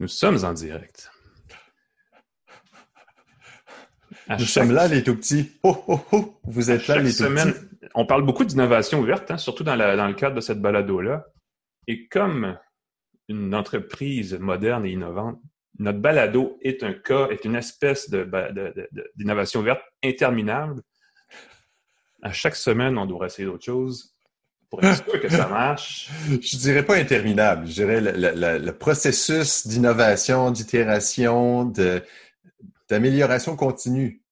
Nous sommes en direct. À Nous sommes là, les tout petits. Oh, oh, oh. Vous êtes là, les tout petits. On parle beaucoup d'innovation ouverte, hein, surtout dans, dans, le cadre de cette balado-là. Et comme une entreprise moderne et innovante, notre balado est un cas, est une espèce d'innovation ouverte interminable. À chaque semaine, on doit essayer d'autres choses pour être sûr que ça marche. Je dirais pas interminable. Je dirais le, processus d'innovation, d'itération, d'amélioration continue.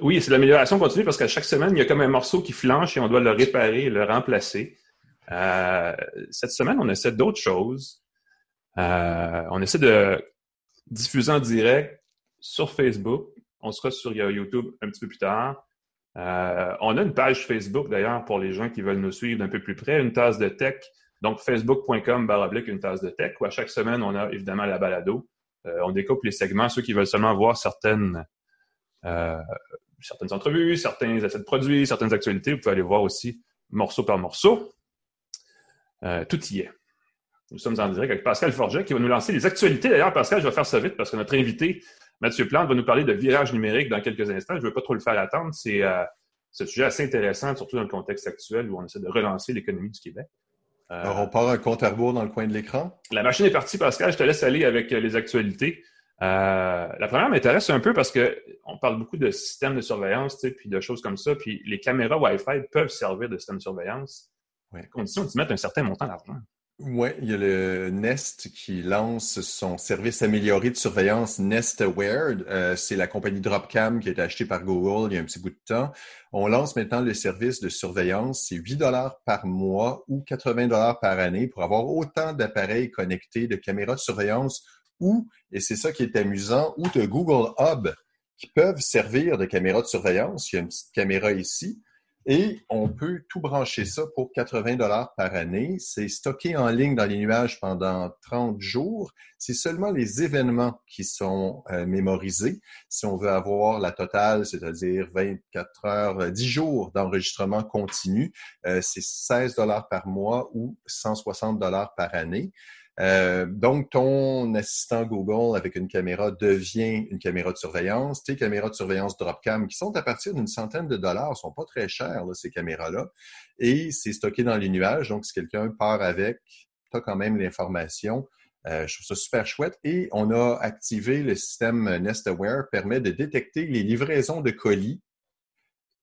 Oui, c'est l'amélioration continue parce qu'à chaque semaine, il y a comme un morceau qui flanche et on doit le réparer, le remplacer. Euh, cette semaine, on essaie d'autres choses. Euh, on essaie de diffuser en direct sur Facebook. On sera sur YouTube un petit peu plus tard. Euh, on a une page Facebook d'ailleurs pour les gens qui veulent nous suivre d'un peu plus près, une tasse de tech. Donc facebook.com baroblique une tasse de tech où à chaque semaine on a évidemment la balado. Euh, on découpe les segments, ceux qui veulent seulement voir certaines euh, certaines entrevues, certains essais de produits, certaines actualités. Vous pouvez aller voir aussi morceau par morceau. tout y est. Nous sommes en direct avec Pascal Forget qui va nous lancer les actualités. D'ailleurs, Pascal, je vais faire ça vite parce que notre invité, Mathieu Plante, va nous parler de virage numérique dans quelques instants. Je ne veux pas trop le faire attendre. C'est euh, un sujet assez intéressant, surtout dans le contexte actuel où on essaie de relancer l'économie du Québec. Euh, Alors, on part un compte à rebours dans le coin de l'écran. La machine est partie, Pascal. Je te laisse aller avec euh, les actualités. la première m'intéresse un peu parce qu'on parle beaucoup de systèmes de surveillance, puis de choses comme ça. Puis les caméras Wi-Fi peuvent servir de système de surveillance, à condition d'y mettre un certain montant d'argent. Oui, il y a le Nest qui lance son service amélioré de surveillance Nest Aware. Euh, c'est la compagnie Dropcam qui a été achetée par Google il y a un petit bout de temps. On lance maintenant le service de surveillance. C'est 8 dollars par mois ou 80 dollars par année pour avoir autant d'appareils connectés, de caméras de surveillance ou, et c'est ça qui est amusant, ou de Google Hub qui peuvent servir de caméras de surveillance. Il y a une petite caméra ici et on peut tout brancher ça pour 80 dollars par année. C'est stocké en ligne dans les nuages pendant 30 jours. C'est seulement les événements qui sont euh, mémorisés. Si on veut avoir la totale, c'est-à-dire 24 heures, 10 jours d'enregistrement continu, euh, c'est 16 dollars par mois ou 160 dollars par année. Euh, donc, ton assistant Google avec une caméra devient une caméra de surveillance. Tes caméras de surveillance Dropcam, qui sont à partir d'une centaine de dollars, sont pas très chères, ces caméras-là. Et c'est stocké dans les nuages. Donc, si quelqu'un part avec, tu as quand même l'information. Euh, je trouve ça super chouette. Et on a activé le système Nest Aware, permet de détecter les livraisons de colis.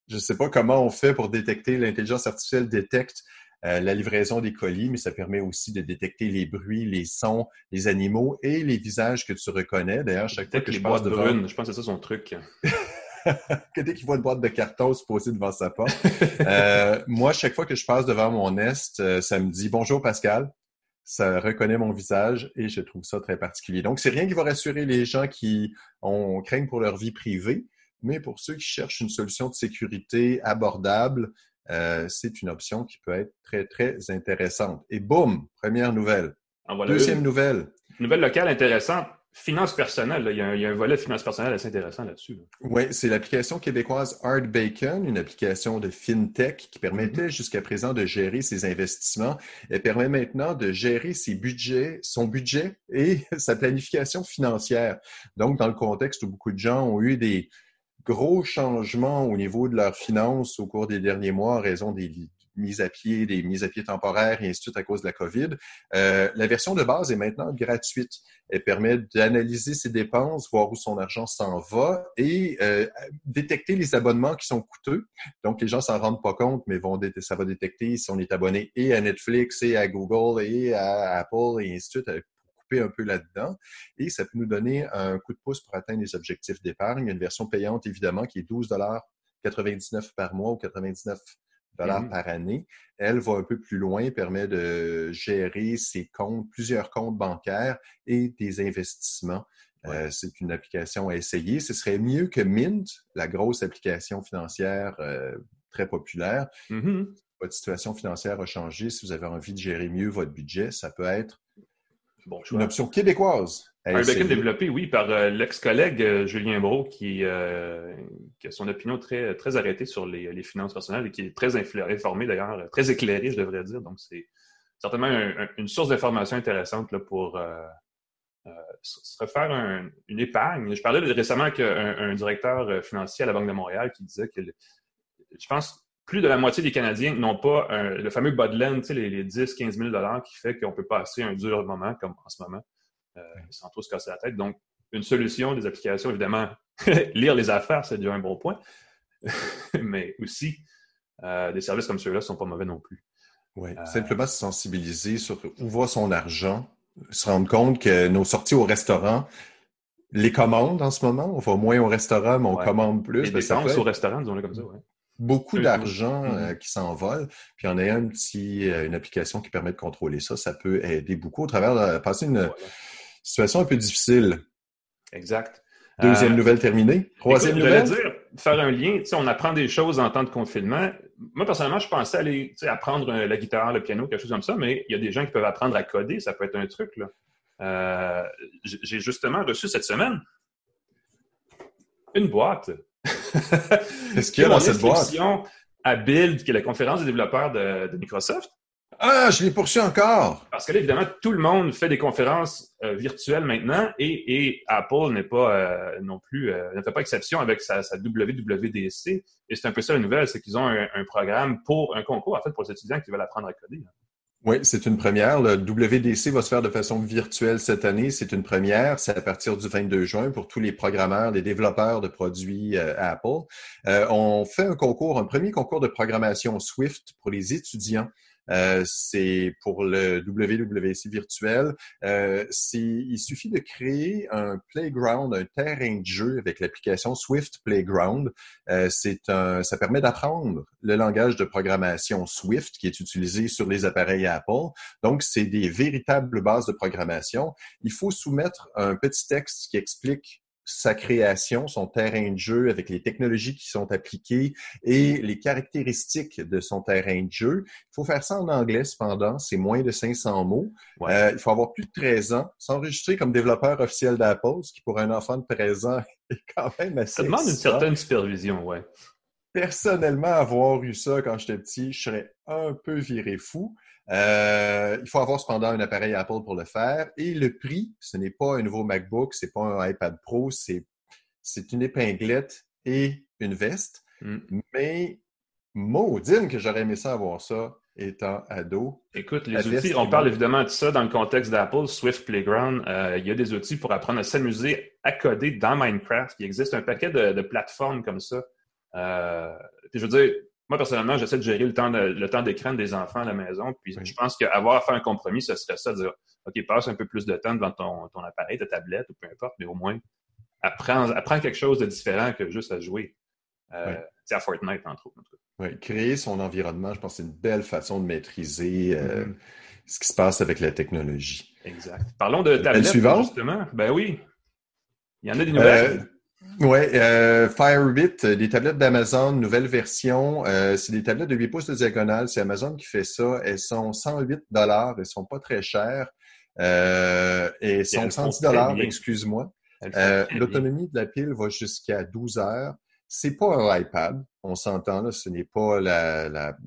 Je ne sais pas comment on fait pour détecter, l'intelligence artificielle détecte euh, la livraison des colis, mais ça permet aussi de détecter les bruits, les sons, les animaux et les visages que tu reconnais. D'ailleurs, chaque fois que les je passe devant... brunes, je pense que c'est ça son truc. dès qu'il voit une boîte de carton se poser devant sa porte. euh, moi, chaque fois que je passe devant mon Nest, euh, ça me dit bonjour Pascal. Ça reconnaît mon visage et je trouve ça très particulier. Donc, c'est rien qui va rassurer les gens qui ont craignent pour leur vie privée, mais pour ceux qui cherchent une solution de sécurité abordable, euh, c'est une option qui peut être très, très intéressante. Et boum, première nouvelle. Deuxième nouvelle. Nouvelle locale intéressante. Finance personnelle, il, y a un, volet de finance personnelle assez intéressant là-dessus. Oui, c'est l'application québécoise Art Bacon, une application de FinTech qui permettait mm-hmm. jusqu'à présent de gérer ses investissements. Elle permet maintenant de gérer ses budgets, son budget et sa planification financière. Donc, dans le contexte où beaucoup de gens ont eu des, gros changements au niveau de leurs finances au cours des derniers mois raison des mises à pied, des mises à pied temporaires et ainsi de suite à cause de la COVID. Euh, la version de base est maintenant gratuite. Elle permet d'analyser ses dépenses, voir où son argent s'en va et euh, détecter les abonnements qui sont coûteux. Donc, les gens s'en rendent pas compte, mais vont ça va détecter si on est abonné et à Netflix et à Google et à Apple et ainsi de suite un peu là-dedans. Et ça peut nous donner un coup de pouce pour atteindre les objectifs d'épargne. Une version payante, évidemment, qui est 12,99 par mois ou 99 dollars mm-hmm. par année. Elle va un peu plus loin, permet de gérer ses comptes, plusieurs comptes bancaires et des investissements. Euh, c'est une application à essayer. Ce serait mieux que Mint, la grosse application financière euh, très populaire. Mm-hmm. Votre situation financière a changé. Si vous avez envie de gérer mieux votre budget, ça peut être une option québécoise. Un bacon développé, oui, par euh, l'ex-collègue euh, Julien Brault, euh, qui, a son opinion très, très arrêtée sur les, finances personnelles et qui est très informé d'ailleurs, très éclairé, je devrais dire. Donc, c'est certainement une source d'information intéressante là, pour, se refaire une épargne. Je parlais récemment avec un, directeur financier à la Banque de Montréal qui disait que je pense plus de la moitié des Canadiens n'ont pas le fameux Budland, tu sais, les, 10, 15 000 qui fait qu'on peut passer un dur moment comme en ce moment, sans trop se casser la tête. Donc, une solution, des applications, évidemment, lire les affaires, c'est déjà un bon point. Mais aussi, euh, des services comme ceux-là ne sont pas mauvais non plus. Oui, euh, simplement se sensibiliser sur où va son argent, se rendre compte que nos sorties au restaurant, les commandes en ce moment, on va moins au restaurant, mais on commande plus. Les ben, dépenses au restaurant, disons-le comme ça, oui. Beaucoup d'argent mm-hmm. euh, qui s'envole, puis on a un petit, une application qui permet de contrôler ça. Ça peut aider beaucoup au travers de passer une situation un peu difficile. Exact. Deuxième euh, nouvelle terminée. Troisième nouvelle. dire, faire un lien, on apprend des choses en temps de confinement. Moi, personnellement, je pensais aller apprendre euh, la guitare, le piano, quelque chose comme ça, mais il y a des gens qui peuvent apprendre à coder, ça peut être un truc. Là. Euh, j'ai justement reçu cette semaine une boîte. Qu'est-ce qu'il y a dans cette boîte? à Build, qui est la conférence des développeurs de Microsoft. Ah, je l'ai poursu encore. Parce que là, évidemment, tout le monde fait des conférences euh, virtuelles maintenant et, Apple n'est pas euh, non plus, euh, ne fait pas exception avec sa, WWDC. Et c'est un peu ça la nouvelle, c'est qu'ils ont un, programme pour un concours, en fait, pour les étudiants qui veulent apprendre à coder. Oui, c'est une première. Le WDC va se faire de façon virtuelle cette année. C'est une première. C'est à partir du 22 juin pour tous les programmeurs, les développeurs de produits Apple. on fait un concours, un premier concours de programmation Swift pour les étudiants euh, c'est pour le WWC virtuel. Euh, il suffit de créer un playground, un terrain de jeu avec l'application Swift Playground. Euh, un, ça permet d'apprendre le langage de programmation Swift qui est utilisé sur les appareils Apple. Donc, c'est des véritables bases de programmation. Il faut soumettre un petit texte qui explique sa création, son terrain de jeu avec les technologies qui sont appliquées et les caractéristiques de son terrain de jeu. Il faut faire ça en anglais cependant, c'est moins de 500 mots. Euh, il faut avoir plus de 13 ans, s'enregistrer comme développeur officiel d'Apple, ce qui pour un enfant de 13 ans est quand même assez... Ça demande une certaine supervision, ouais. Personnellement, avoir eu ça quand j'étais petit, je serais un peu viré fou. Euh, il faut avoir cependant un appareil Apple pour le faire. Et le prix, ce n'est pas un nouveau MacBook, c'est pas un iPad Pro, c'est, c'est une épinglette et une veste. Mm. Mais maudine que j'aurais aimé ça avoir ça étant ado. Écoute, les outils, on parle évidemment de ça dans le contexte d'Apple, Swift Playground. Euh, il y a des outils pour apprendre à s'amuser à coder dans Minecraft. Il existe un paquet de, plateformes comme ça. Euh, je veux dire, moi, personnellement, j'essaie de gérer le temps, le temps d'écran des enfants à la maison. Puis je pense qu'avoir à faire un compromis, ce serait ça, de dire OK, passe un peu plus de temps devant ton, ton appareil, ta tablette ou peu importe, mais au moins apprends, apprends quelque chose de différent que juste à jouer. Euh, à Fortnite, entre autres. Oui, créer son environnement, je pense que c'est une belle façon de maîtriser euh, mm-hmm. ce qui se passe avec la technologie. Exact. Parlons de tablettes, justement. Ben oui. Il y en a des nouvelles? Euh, oui, euh, Firebit, euh, des tablettes d'Amazon, nouvelle version. Euh, c'est des tablettes de 8 pouces de diagonale. C'est Amazon qui fait ça. Elles sont 108 dollars. Elles sont pas très chères. Euh, et sont 110 dollars, excuse-moi. L'autonomie de la pile va jusqu'à 12 heures. C'est pas un iPad, on s'entend là. Ce n'est pas la, la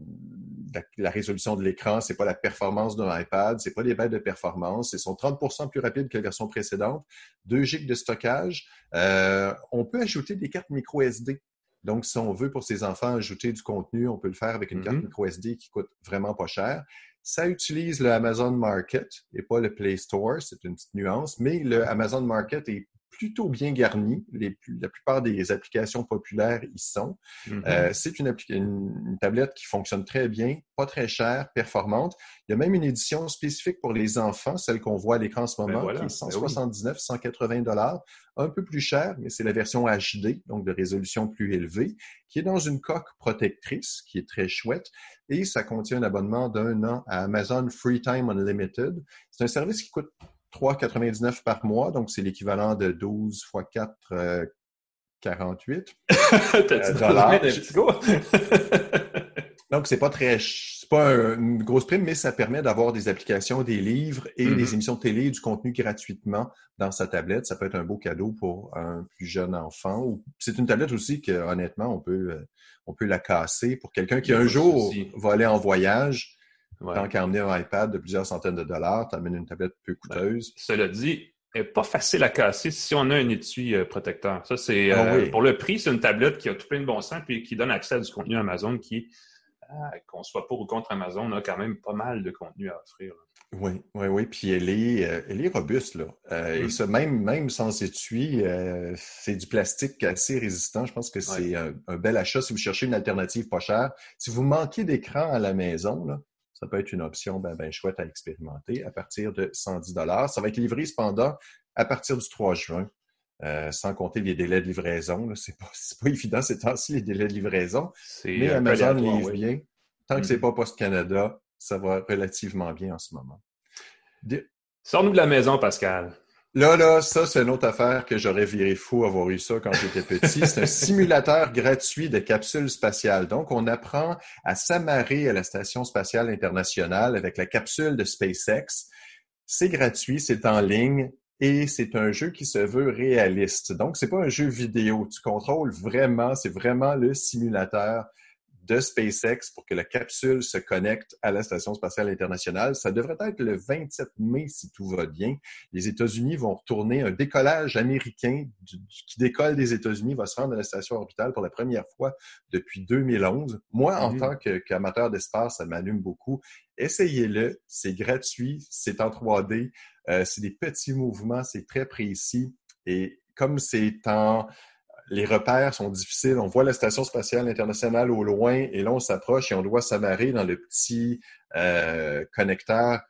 la, résolution de l'écran, c'est pas la performance d'un iPad, c'est pas les bêtes de performance, c'est sont 30% plus rapide que la version précédente, 2 GB de stockage. Euh, on peut ajouter des cartes micro SD. Donc, si on veut pour ses enfants ajouter du contenu, on peut le faire avec une carte mm-hmm. micro SD qui coûte vraiment pas cher. Ça utilise le Amazon Market et pas le Play Store, c'est une petite nuance, mais le Amazon Market est plutôt bien garni. Les, la plupart des applications populaires y sont. Mm-hmm. Euh, c'est une, une, tablette qui fonctionne très bien, pas très chère, performante. Il y a même une édition spécifique pour les enfants, celle qu'on voit à l'écran en ce ben moment, qui est 179, 180 dollars, un peu plus cher, mais c'est la version HD, donc de résolution plus élevée, qui est dans une coque protectrice, qui est très chouette, et ça contient un abonnement d'un an à Amazon Free Time Unlimited. C'est un service qui coûte 3,99 par mois, donc c'est l'équivalent de 12 x 4, 48 dollars. donc c'est pas très, c'est pas une grosse prime, mais ça permet d'avoir des applications, des livres et des mm-hmm. émissions de télé, du contenu gratuitement dans sa tablette. Ça peut être un beau cadeau pour un plus jeune enfant. C'est une tablette aussi que honnêtement on peut, euh, on peut la casser pour quelqu'un qui un jour va aller en voyage Ouais. Tant qu'à emmener un iPad de plusieurs centaines de dollars, tu amènes une tablette peu coûteuse. Cela dit, n'est pas facile à casser si on a un étui euh, protecteur. Ça, c'est Ah pour le prix, c'est une tablette qui a tout plein de bon sens puis qui donne accès à du contenu Amazon qui, qu'on soit pour ou contre Amazon, a quand même pas mal de contenu à offrir. Oui, oui, oui. Puis elle est, elle est robuste, là. Et Mm. ça, même, même sans étui, c'est du plastique assez résistant. Je pense que c'est un, un, bel achat si vous cherchez une alternative pas chère. Si vous manquez d'écran à la maison, là, ça peut être une option ben, ben chouette à expérimenter à partir de 110 Ça va être livré cependant à partir du 3 juin. Euh, sans compter les délais de livraison. C'est pas, pas évident ces temps-ci, les délais de livraison. Mais Amazon livre oui. bien. Tant que mm. c'est pas Post Canada, ça va relativement bien en ce moment. De... Sors-nous de la maison, Pascal. Là, là, ça, c'est une autre affaire que j'aurais viré fou avoir eu ça quand j'étais petit. C'est un simulateur gratuit de capsules spatiales. Donc, on apprend à s'amarrer à la Station spatiale internationale avec la capsule de SpaceX. C'est gratuit, c'est en ligne et c'est un jeu qui se veut réaliste. Donc, c'est pas un jeu vidéo. Tu contrôles vraiment, c'est vraiment le simulateur de SpaceX pour que la capsule se connecte à la Station spatiale internationale. Ça devrait être le 27 mai si tout va bien. Les États-Unis vont retourner un décollage américain du, qui décolle des États-Unis, va se rendre à la station orbitale pour la première fois depuis 2011. Moi, en mmh. tant qu'amateur d'espace, ça m'allume beaucoup. Essayez-le, c'est gratuit, c'est en 3D, euh, c'est des petits mouvements, c'est très précis. Et comme c'est en les repères sont difficiles. On voit la Station spatiale internationale au loin et là, on s'approche et on doit s'amarrer dans le petit euh, connecteur.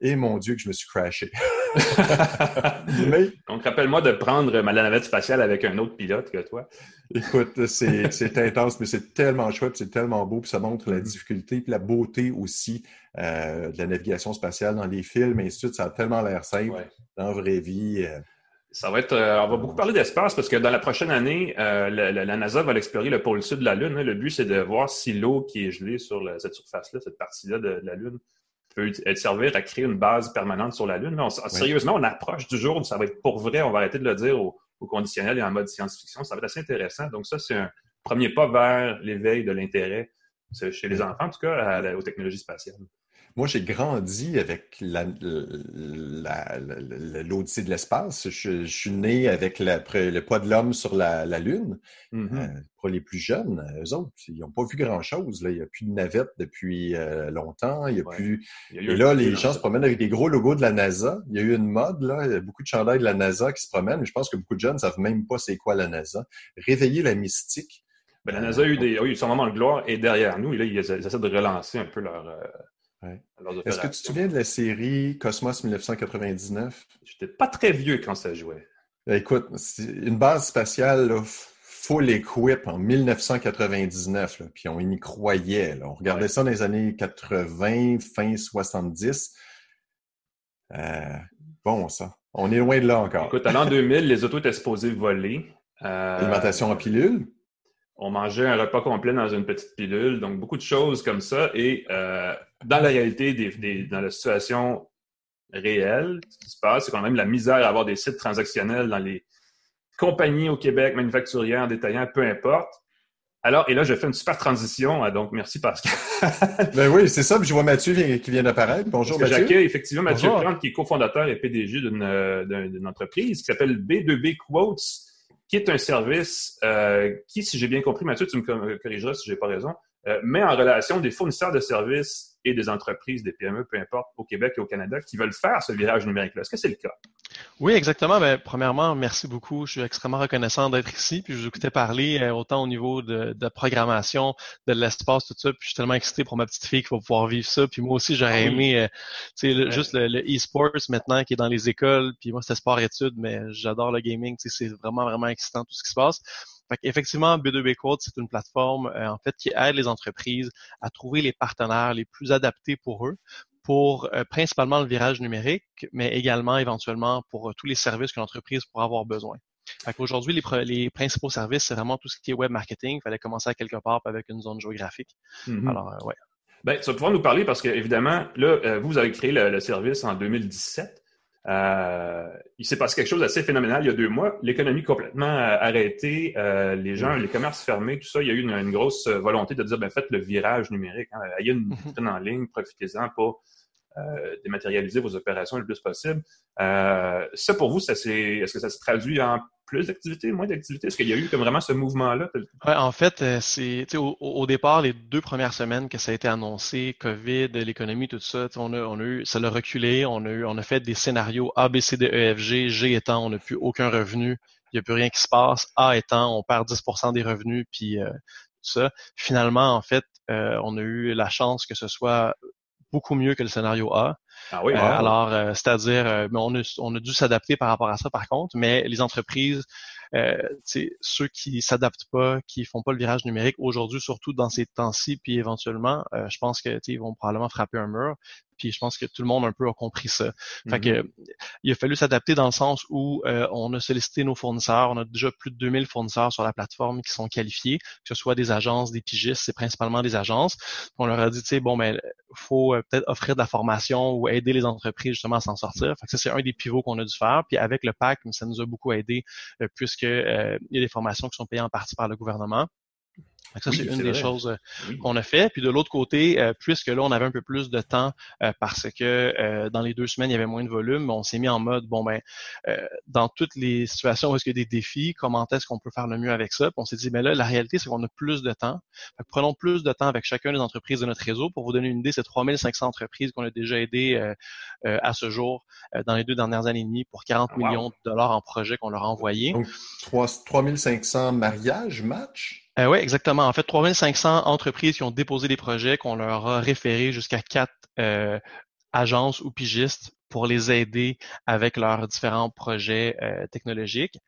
Et mon Dieu, que je me suis crashé. Mais... Donc, rappelle-moi de prendre ma navette spatiale avec un autre pilote que toi. Écoute, c'est intense, mais c'est tellement chouette, c'est tellement beau, puis ça montre la difficulté, puis la beauté aussi euh, de la navigation spatiale dans les films, et ainsi de suite. Ça a tellement l'air simple ouais. dans la vraie vie. Euh, ça va être, euh, on va beaucoup parler d'espace parce que dans la prochaine année, euh, la, la, la, NASA va explorer le pôle sud de la Lune. Hein. Le but, c'est de voir si l'eau qui est gelée sur la, cette surface-là, cette partie-là de, de, la Lune, peut être servir à créer une base permanente sur la Lune. On. Sérieusement, on approche du jour où ça va être pour vrai. On va arrêter de le dire au, au conditionnel et en mode science-fiction. Ça va être assez intéressant. Donc ça, c'est un premier pas vers l'éveil de l'intérêt chez les enfants, en tout cas, à aux technologies spatiales. Moi, j'ai grandi avec l'Odyssée de l'espace. Je, je, suis né avec la, le poids de l'homme sur la, la Lune. Mm -hmm. euh, pour les plus jeunes, eux autres, ils n'ont pas vu grand-chose. Il n'y a plus de navette depuis euh, longtemps. Il y a ouais. plus... Il y a Et là, les gens se promènent avec des gros logos de la NASA. Il y a eu une mode, là. Il y a beaucoup de chandails de la NASA qui se promènent. Mais je pense que beaucoup de jeunes ne savent même pas c'est quoi la NASA. Réveiller la mystique. Ben, la NASA a eu, des, a eu son moment de gloire et derrière nous, et là, ils essaient de relancer un peu leur... Ouais. Est-ce que tu te souviens de la série Cosmos 1999? J'étais pas très vieux quand ça jouait. Écoute, une base spatiale là, full equip en 1999, là, puis on y croyait. Là. On regardait ouais. ça dans les années 80, fin 70. Euh, bon, ça. On est loin de là encore. Écoute, à l'an 2000, les autos étaient supposées voler. Euh, Alimentation en pilule? On mangeait un repas complet dans une petite pilule, donc beaucoup de choses comme ça. Et euh, dans la réalité, des, des, dans la situation réelle, ce qui se passe, c'est quand même la misère à avoir des sites transactionnels dans les compagnies au Québec, manufacturières, détaillants, peu importe. Alors, et là, je fais une super transition, donc merci Pascal. ben oui, c'est ça, puis je vois Mathieu qui vient d'apparaître. Bonjour Mathieu. J'accueille effectivement Mathieu Plante, qui est cofondateur et PDG d'une entreprise qui s'appelle B2B Quotes, qui est un service euh, qui, si j'ai bien compris, Mathieu, tu me corrigeras si j'ai pas raison, euh, met en relation des fournisseurs de services et des entreprises, des PME, peu importe, au Québec et au Canada, qui veulent faire ce virage numérique-là. Est-ce que c'est le cas? Oui, exactement. Ben, premièrement, merci beaucoup. Je suis extrêmement reconnaissant d'être ici. Puis je vous écoutais parler euh, autant au niveau de, de programmation, de l'espace, tout ça. Puis je suis tellement excité pour ma petite fille qui va pouvoir vivre ça. Puis moi aussi, j'aurais aimé, euh, tu sais, ouais. juste le, le e-sports maintenant qui est dans les écoles. Puis moi, c'était sport-études, mais j'adore le gaming. C'est vraiment, vraiment excitant tout ce qui se passe. Fait effectivement, B2B Quote, c'est une plateforme euh, en fait qui aide les entreprises à trouver les partenaires les plus adaptés pour eux pour euh, principalement le virage numérique, mais également éventuellement pour euh, tous les services que l'entreprise pourra avoir besoin. Aujourd'hui, les, les, principaux services, c'est vraiment tout ce qui est web marketing. Il fallait commencer à quelque part avec une zone géographique. Mm -hmm. Alors, euh, ouais. Ben, tu vas pouvoir nous parler parce que, évidemment, là, vous avez créé le, le service en 2017. Euh, il s'est passé quelque chose d'assez phénoménal il y a deux mois. L'économie complètement arrêtée, euh, les gens, les commerces fermés, tout ça. Il y a eu une, une grosse volonté de dire, ben faites le virage numérique. Hein. Il y a une vitrine en ligne, profitez-en, pas dématérialiser vos opérations le plus possible. ça, pour vous, ça est-ce que ça se traduit en plus d'activités, moins d'activités? Est-ce qu'il y a eu comme vraiment ce mouvement-là? Ouais, en fait, euh, c'est au, au, départ, les deux premières semaines que ça a été annoncé, COVID, l'économie, tout ça, on a, on a eu, ça l'a reculé, on a eu, on a fait des scénarios A, B, C, D, E, F, G, G étant on n'a plus aucun revenu, il n'y a plus rien qui se passe, A étant on perd 10% des revenus, puis euh, tout ça. Finalement, en fait, euh, on a eu la chance que ce soit beaucoup mieux que le scénario A. Ah oui, euh, alors, euh, c'est-à-dire, euh, on, a, on a dû s'adapter par rapport à ça, par contre, mais les entreprises, ceux qui s'adaptent pas, qui font pas le virage numérique aujourd'hui, surtout dans ces temps-ci, puis éventuellement, je pense que ils vont probablement frapper un mur. Puis je pense que tout le monde un peu a compris ça. Fait que mm-hmm. il a fallu s'adapter dans le sens où euh, on a sollicité nos fournisseurs. On a déjà plus de 2000 fournisseurs sur la plateforme qui sont qualifiés, que ce soit des agences, des pigistes, c'est principalement des agences. On leur a dit, tu sais, bon, mais ben, faut euh, peut-être offrir de la formation ou aider les entreprises justement à s'en sortir. Fait que ça, c'est un des pivots qu'on a dû faire. Puis avec le PAC, ça nous a beaucoup aidé euh, puisque il y a des formations qui sont payées en partie par le gouvernement ça, c'est une des choses euh, qu'on a fait. Puis de l'autre côté, euh, puisque là, on avait un peu plus de temps euh, parce que dans les deux semaines, il y avait moins de volume, on s'est mis en mode, bon, ben, dans toutes les situations où est-ce qu'il y a des défis, comment est-ce qu'on peut faire le mieux avec ça? Puis on s'est dit, mais là, la réalité, c'est qu'on a plus de temps. prenons plus de temps avec chacune des entreprises de notre réseau. Pour vous donner une idée, c'est 3500 entreprises qu'on a déjà aidées à ce jour dans les deux dernières années et demie pour 40 ah, millions de dollars en projet qu'on leur a envoyés. Donc, 3500 mariages, matchs? Euh, oui, exactement. En fait, 3500 entreprises qui ont déposé des projets qu'on leur a référé jusqu'à quatre euh, agences ou pigistes pour les aider avec leurs différents projets euh, technologiques.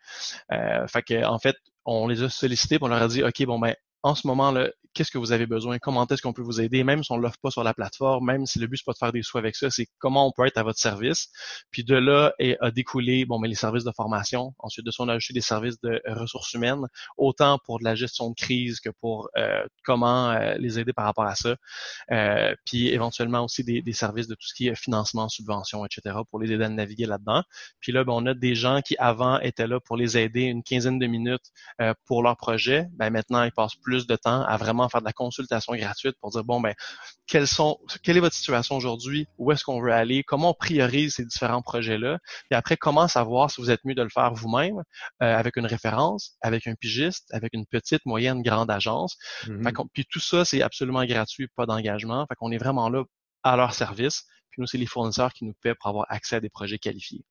Euh, fait que, en fait, on les a sollicités, on leur a dit, OK, bon, ben, en ce moment-là, qu'est-ce que vous avez besoin, comment est-ce qu'on peut vous aider, même si on ne l'offre pas sur la plateforme, même si le but c'est pas de faire des sous avec ça, c'est comment on peut être à votre service? Puis de là a découlé bon mais les services de formation. Ensuite de ça, on a ajouté des services de ressources humaines, autant pour de la gestion de crise que pour euh, comment euh, les aider par rapport à ça. Euh, puis éventuellement aussi des, services de tout ce qui est financement, subvention, etc. pour les aider à naviguer là-dedans. Puis là, ben, on a des gens qui avant étaient là pour les aider une quinzaine de minutes pour leur projet. Ben maintenant, ils passent plus de temps à vraiment faire de la consultation gratuite pour dire bon ben quelles sont quelle est votre situation aujourd'hui, où est-ce qu'on veut aller, comment on priorise ces différents projets-là, et après comment savoir si vous êtes mieux de le faire vous-même euh, avec une référence, avec un pigiste, avec une petite, moyenne, grande agence? Mm-hmm. puis tout ça c'est absolument gratuit, pas d'engagement. Fait qu'on est vraiment là à leur service. Puis nous c'est les fournisseurs qui nous paient pour avoir accès à des projets qualifiés.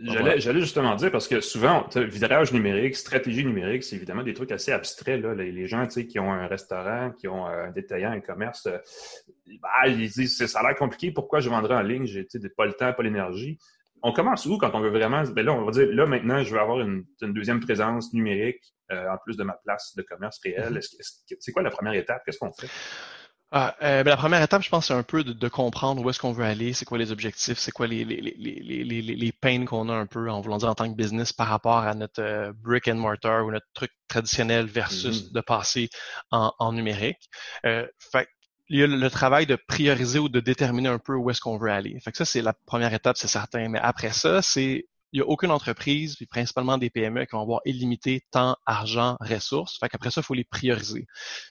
J'allais justement dire, parce que souvent, virage numérique, stratégie numérique, c'est évidemment des trucs assez abstraits. Là. Les, gens qui ont un restaurant, qui ont un détaillant, un commerce, euh, bah, ils disent ça a l'air compliqué, pourquoi je vendrais en ligne? J'ai pas le temps, pas l'énergie. On commence où quand on veut vraiment. Ben là, on va dire, là, maintenant, je veux avoir une, deuxième présence numérique euh, en plus de ma place de commerce réel. Mm-hmm. C'est quoi la première étape? Qu'est-ce qu'on fait? Ah, euh, ben, la première étape, je pense, c'est un peu de, comprendre où est-ce qu'on veut aller, c'est quoi les objectifs, c'est quoi les, les, les, les, les peines qu'on a un peu en voulant dire en tant que business par rapport à notre euh, brick and mortar ou notre truc traditionnel versus mm-hmm. de passer en, en numérique. Euh, fait il y a le travail de prioriser ou de déterminer un peu où est-ce qu'on veut aller. Fait que ça, c'est la première étape, c'est certain. Mais après ça, c'est il n'y a aucune entreprise, puis principalement des PME, qui vont avoir illimité temps, argent, ressources. Fait qu'après ça, il faut les prioriser.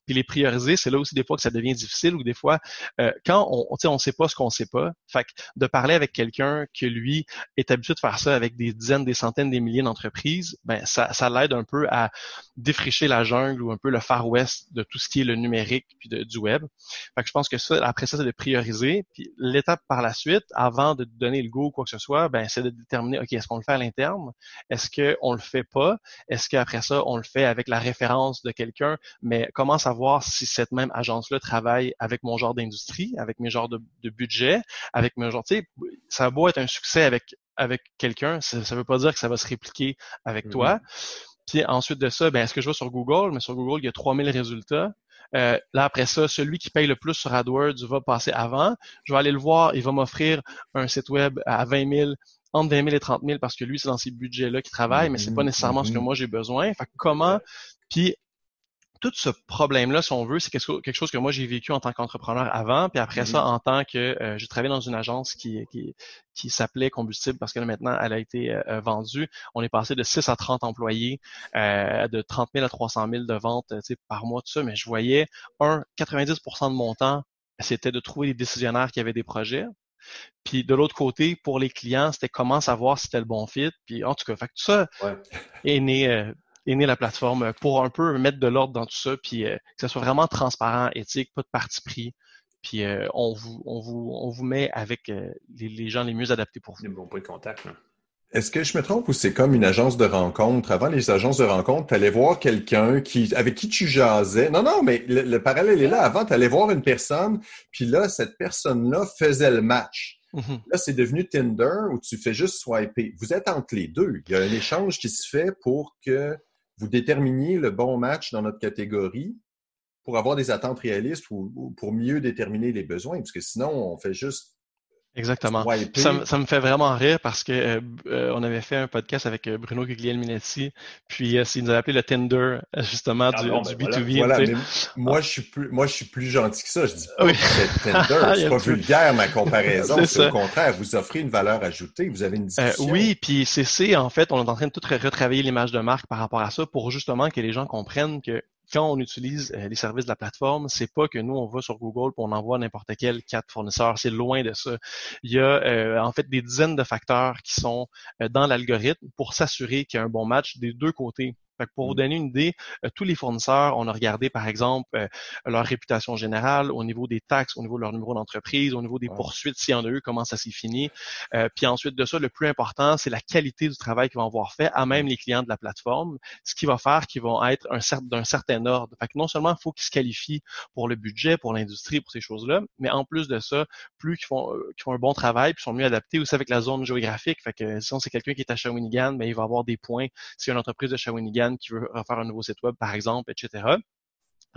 Puis les prioriser, c'est là aussi des fois que ça devient difficile ou des fois, euh, quand on ne on sait pas ce qu'on sait pas, fait que de parler avec quelqu'un qui, lui, est habitué de faire ça avec des dizaines, des centaines, des milliers d'entreprises, ben ça, ça l'aide un peu à défricher la jungle ou un peu le Far West de tout ce qui est le numérique puis du web. Fait que je pense que ça, après ça, c'est de prioriser. Puis l'étape par la suite, avant de donner le go ou quoi que ce soit, ben c'est de déterminer, OK, est-ce qu'on le fait à l'interne? Est-ce qu'on le fait pas? Est-ce qu'après ça, on le fait avec la référence de quelqu'un? Mais comment savoir si cette même agence-là travaille avec mon genre d'industrie, avec mes genres de, budget, avec mes genres, tu sais, ça va beau être un succès avec avec quelqu'un, ça ne veut pas dire que ça va se répliquer avec toi. Mm-hmm. Puis ensuite de ça, ben, est-ce que je vais sur Google? Mais sur Google, il y a 3000 résultats. Euh, là, après ça, celui qui paye le plus sur AdWords va passer avant. Je vais aller le voir, il va m'offrir un site web à 20 000, entre 20 000 et 30 000 parce que lui, c'est dans ces budgets-là qu'il travaille, mais c'est pas mm-hmm. nécessairement ce que mm-hmm. moi j'ai besoin. Fait comment, puis tout ce problème-là, si on veut, c'est quelque chose que moi j'ai vécu en tant qu'entrepreneur avant, puis après ça, mm-hmm. en tant que euh, j'ai travaillé dans une agence qui, qui, qui s'appelait Combustible parce que là, maintenant, elle a été euh, euh, vendue. On est passé de 6 à 30 employés, de 30 000 à 300 000 de ventes par mois, tout ça, mais je voyais, un, 90% de mon temps, c'était de trouver des décisionnaires qui avaient des projets. Puis de l'autre côté, pour les clients, c'était comment savoir si c'était le bon fit. Puis en tout cas, fait que tout ça est né euh, est né la plateforme pour un peu mettre de l'ordre dans tout ça, puis euh, que ce soit vraiment transparent, éthique, pas de parti pris. Puis euh, on vous on vous on vous met avec les, les, gens les mieux adaptés pour vous. Les bons points de contact. Là. Est-ce que je me trompe ou c'est comme une agence de rencontre? Avant les agences de rencontre, tu allais voir quelqu'un qui, avec qui tu jasais. Non, non, mais le, parallèle est là. Avant, tu allais voir une personne, puis là, cette personne-là faisait le match. Mm-hmm. Là, c'est devenu Tinder où tu fais juste swiper. Vous êtes entre les deux. Il y a un échange qui se fait pour que vous déterminiez le bon match dans notre catégorie pour avoir des attentes réalistes ou pour mieux déterminer les besoins. Parce que sinon, on fait juste Exactement. Ça, ça, me fait vraiment rire parce que euh, euh, on avait fait un podcast avec euh, Bruno Guglielminetti, puis euh, il nous a appelé le Tinder justement ah du, du B2B. Voilà, mais moi je suis plus moi je suis plus gentil que ça. Je dis pas que c'est Tinder, c'est pas vulgaire ma comparaison. c'est au contraire, vous offrez une valeur ajoutée, vous avez une discussion. oui, puis c'est en fait, on est en train de tout retravailler l'image de marque par rapport à ça pour justement que les gens comprennent que quand on utilise euh, les services de la plateforme, c'est pas que nous, on va sur Google et on envoie n'importe quel quatre fournisseurs. C'est loin de ça. Il y a euh, en fait des dizaines de facteurs qui sont euh, dans l'algorithme pour s'assurer qu'il y a un bon match des deux côtés pour vous mmh. donner une idée, euh, tous les fournisseurs, on a regardé par exemple euh, leur réputation générale, au niveau des taxes, au niveau de leur numéro d'entreprise, au niveau des poursuites, s'il y en a eu, comment ça s'est fini. Euh, puis ensuite de ça, le plus important, c'est la qualité du travail qu'ils vont avoir fait à même les clients de la plateforme, ce qui va faire qu'ils vont être d'un certain ordre. Fait que non seulement il faut qu'ils se qualifient pour le budget, pour l'industrie, pour ces choses-là, mais en plus de ça, plus qu'ils font, un bon travail, puis sont mieux adaptés aussi avec la zone géographique. Fait que si on c'est quelqu'un qui est à Shawinigan, mais ben, il va avoir des points. Si une entreprise de Shawinigan qui veut refaire un nouveau site web, par exemple, etc